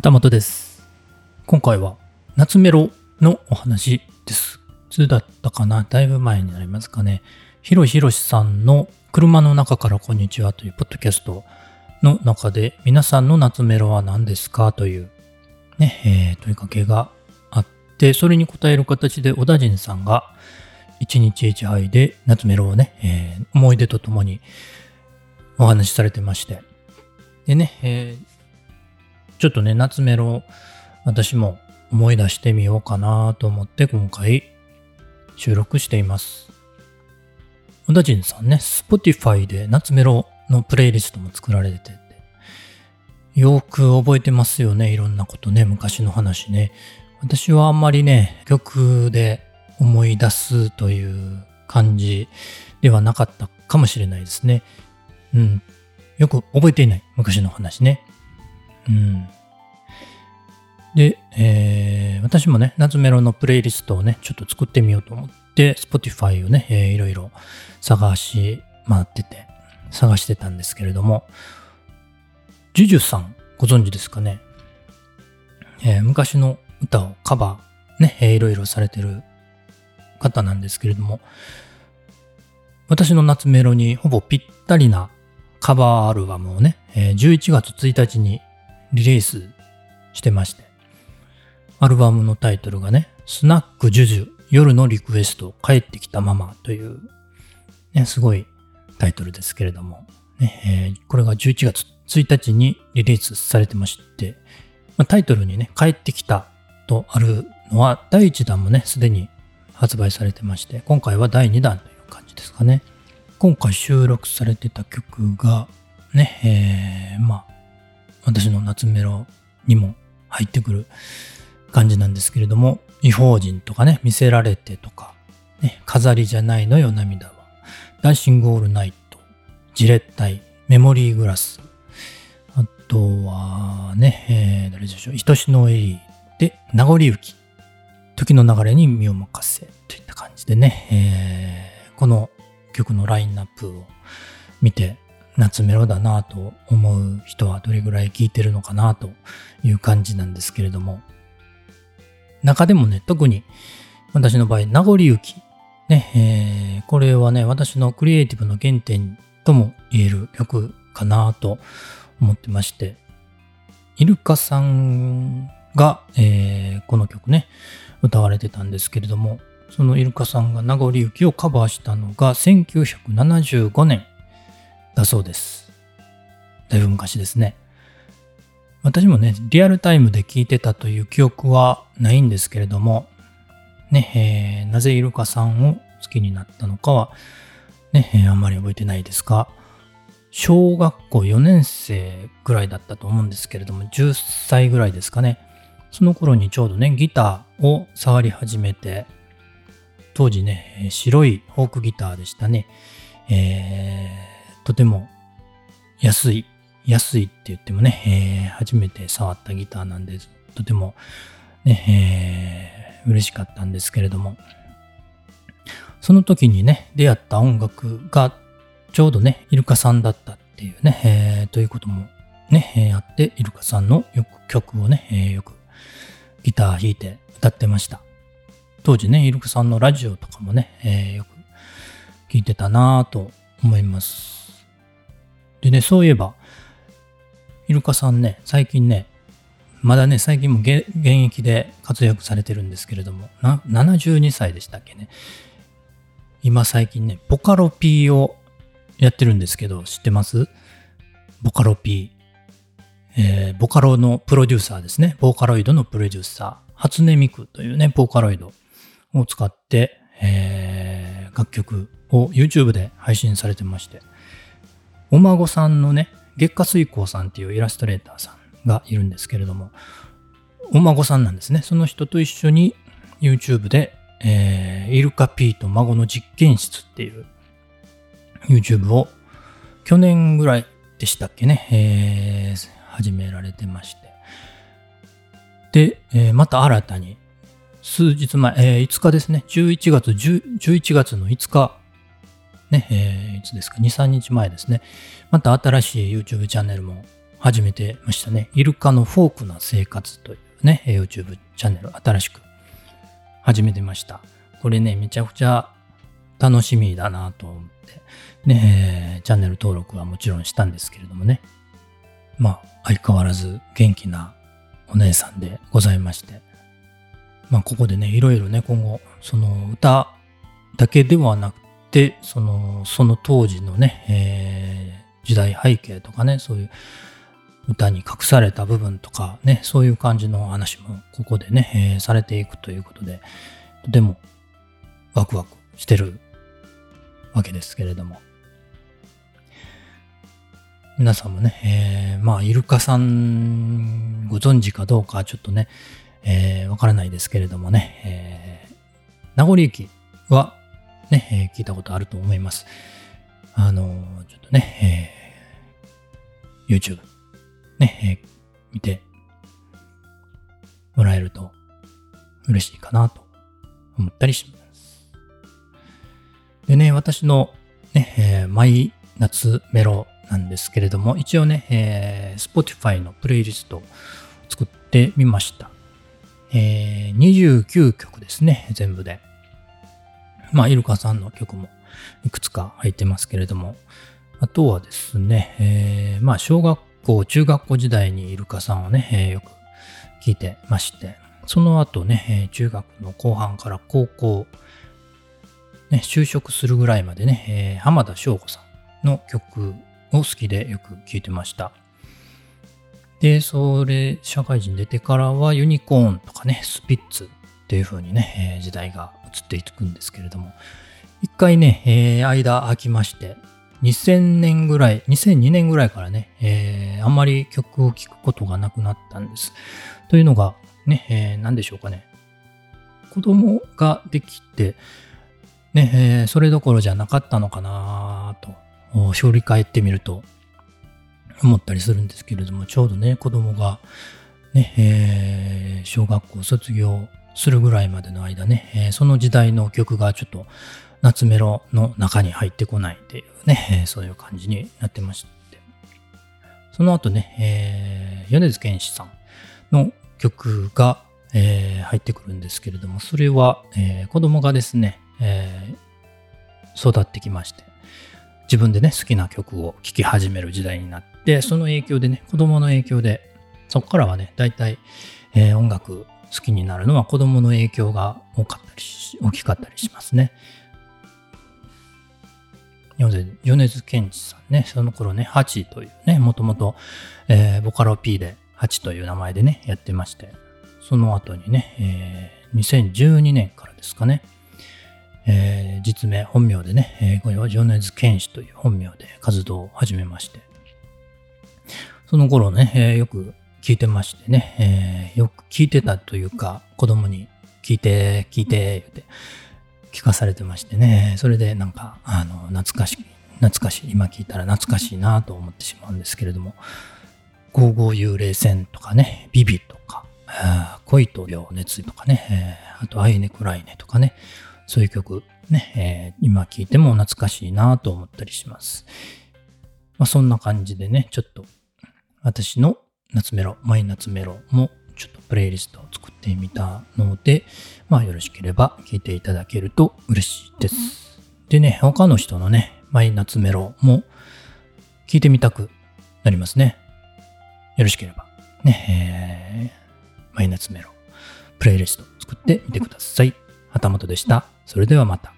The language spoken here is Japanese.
旗本です。今回は夏メロのお話です。いつだったかな？だいぶ前になりますかね。ひろひろしさんの車の中からこんにちはというポッドキャストの中で皆さんの夏メロは何ですか？というね、えー問いかけがあって、それに答える形で小田人さんが一日一杯で夏メロをね、えー思い出とともにお話しされてまして。でね、えーちょっとね、夏メロ、私も思い出してみようかなと思って今回収録しています。小田人さんね、Spotify で夏メロのプレイリストも作られてて、よく覚えてますよね、いろんなことね、昔の話ね。私はあんまりね、曲で思い出すという感じではなかったかもしれないですね。うん。よく覚えていない、昔の話ね。うん。で、えー私もね、夏メロのプレイリストをね、ちょっと作ってみようと思って、Spotify をね、えーいろいろ探し回ってて、探してたんですけれども、ジュジュさん、ご存知ですかね、えー昔の歌をカバー、ね、えーいろいろされてる方なんですけれども、私の夏メロにほぼぴったりなカバーアルバムをね、えー11月1日にリリースしてまして、アルバムのタイトルがね、スナックジュジュ夜のリクエスト帰ってきたママという、ね、すごいタイトルですけれども、ねえーこれが11月1日にリリースされてまして、まあタイトルにね、帰ってきたとあるのは、第1弾もね、すでに発売されてまして、今回は第2弾という感じですかね。今回収録されてた曲が、ね、えーまあ、私の夏メロにも入ってくる感じなんですけれども、異邦人とかね、見せられてとか、ね、飾りじゃないのよ涙は、ダンシングオールナイト、ジレッタイ、メモリーグラス、あとはね、えー誰でしょう、愛しのエリーで、名残雪、時の流れに身を任せ、といった感じでね、えーこの曲のラインナップを見て、夏メロだなと思う人はどれぐらい聴いてるのかなという感じなんですけれども、中でもね、特に私の場合、名残雪。ね、えーこれはね、私のクリエイティブの原点とも言える曲かなと思ってまして、イルカさんが、えーこの曲ね、歌われてたんですけれども、そのイルカさんが名残雪をカバーしたのが1975年。だそうです。だいぶ昔ですね。私もね、リアルタイムで聞いてたという記憶はないんですけれども、ね、えーなぜイルカさんを好きになったのかは、ね、えーあんまり覚えてないですが、小学校4年生ぐらいだったと思うんですけれども、10歳ぐらいですかね。その頃にちょうどね、ギターを触り始めて、当時ね、白いフォークギターでしたね。えーとても安い、安いって言ってもね、えー初めて触ったギターなんで、とてもね、えー嬉しかったんですけれども、その時にね、出会った音楽がちょうどね、イルカさんだったっていうね、えーということもね、えーあって、イルカさんのよく曲をね、えーよくギター弾いて歌ってました。当時ね、イルカさんのラジオとかもね、えーよく聞いてたなぁと思います。でね、そういえば、イルカさんね、最近ね、まだね、最近も現役で活躍されてるんですけれども、な72歳でしたっけね。今最近ね、ボカロ P をやってるんですけど、知ってます？ボカロ P。えーボカロのプロデューサーですね。ボーカロイドのプロデューサー。初音ミクというね、ボーカロイドを使って、えー楽曲を YouTube で配信されてまして、お孫さんのね、月下水光さんっていうイラストレーターさんがいるんですけれども、お孫さんなんですね。その人と一緒に YouTube で、えーイルカ P と孫の実験室っていう YouTube を去年ぐらいでしたっけね、えー始められてまして。で、えーまた新たに数日前、えー5日ですね、11月10、11月の5日、ね、えーいつですか、2、3日前ですね、また新しい YouTube チャンネルも始めてましたね。イルカのフォークな生活というね、YouTube チャンネル新しく始めてました。これね、めちゃくちゃ楽しみだなと思って、ね、チャンネル登録はもちろんしたんですけれどもね。まあ、相変わらず元気なお姉さんでございまして。まあ、ここでね、いろいろね、今後、その歌だけではなくて、その、その当時のね、えー、時代背景とかね、そういう歌に隠された部分とかね、そういう感じの話もここでね、えー、されていくということで、とてもワクワクしてるわけですけれども。皆さんもね、えー、まあ、イルカさんご存知かどうかちょっとね、えー、わからないですけれどもね、えー、名残駅はね、えー、聞いたことあると思います。あのー、ちょっとね、えー、YouTube ね、えー、見てもらえると嬉しいかなと思ったりします。でね、私のね、えー、マイ夏メロなんですけれども、一応ね、えー、Spotify のプレイリストを作ってみました。えー、29曲ですね、全部で。まあ、イルカさんの曲もいくつか入ってますけれども、あとはですね、えー、まあ、小学校、中学校時代にイルカさんをね、えー、よく聞いてまして、その後ね、え、中学の後半から高校、ね、就職するぐらいまでね、えー、浜田省吾さんの曲を好きでよく聴いてました。で、それ、社会人出てからはユニコーンとかね、スピッツっていう風にね、え、時代が移っていくんですけれども、一回ね、えー、間空きまして、2000年ぐらい、2002年ぐらいからね、えー、あんまり曲を聴くことがなくなったんです。というのが、ね、えー、何でしょうかね。子供ができて、ね、えー、それどころじゃなかったのかなと振り返ってみると思ったりするんですけれども、ちょうどね、子供がね、えー、小学校卒業するぐらいまでの間ね、えー、その時代の曲がちょっと夏メロの中に入ってこないっていうね、えー、そういう感じになってまして。その後ね、えー、米津玄師さんの曲が、えー、入ってくるんですけれども、それは、えー、子供がですね、えー、育ってきまして、自分でね、好きな曲を聴き始める時代になって、その影響でね、子供の影響で、そこからはね、大体、えー、音楽好きになるのは子供の影響が多かったりし、大きかったりしますね。米津玄師さんね、その頃ね、ハチというね、もともと、えー、ボカロ P でハチという名前でね、やってまして、その後にね、えー、2012年からですかね、えー、実名、本名でね、えー、これは米津玄師という本名で活動を始めまして、その頃ね、えー、よく聞いてましてね、えー、よく聞いてたというか、子供に聞いて、聞いて、言って、聞かされてましてね、それでなんか、あの、懐かしい、懐かしい、今聞いたら懐かしいなと思ってしまうんですけれども、55幽霊船とかね、ビビとか、恋と病熱とかね、えー、あと、アイネクライネとかね、そういう曲、ね、えー、今聴いても懐かしいなと思ったりします。まあ、そんな感じでね、ちょっと私の夏メロ、マイ夏メロもちょっとプレイリストを作ってみたので、まあよろしければ聴いていただけると嬉しいです。でね、他の人のね、マイ夏メロも聞いてみたくなりますね。よろしければ、ね、えー、マイ夏メロ、プレイリスト作ってみてください。旗本でした。それではまた。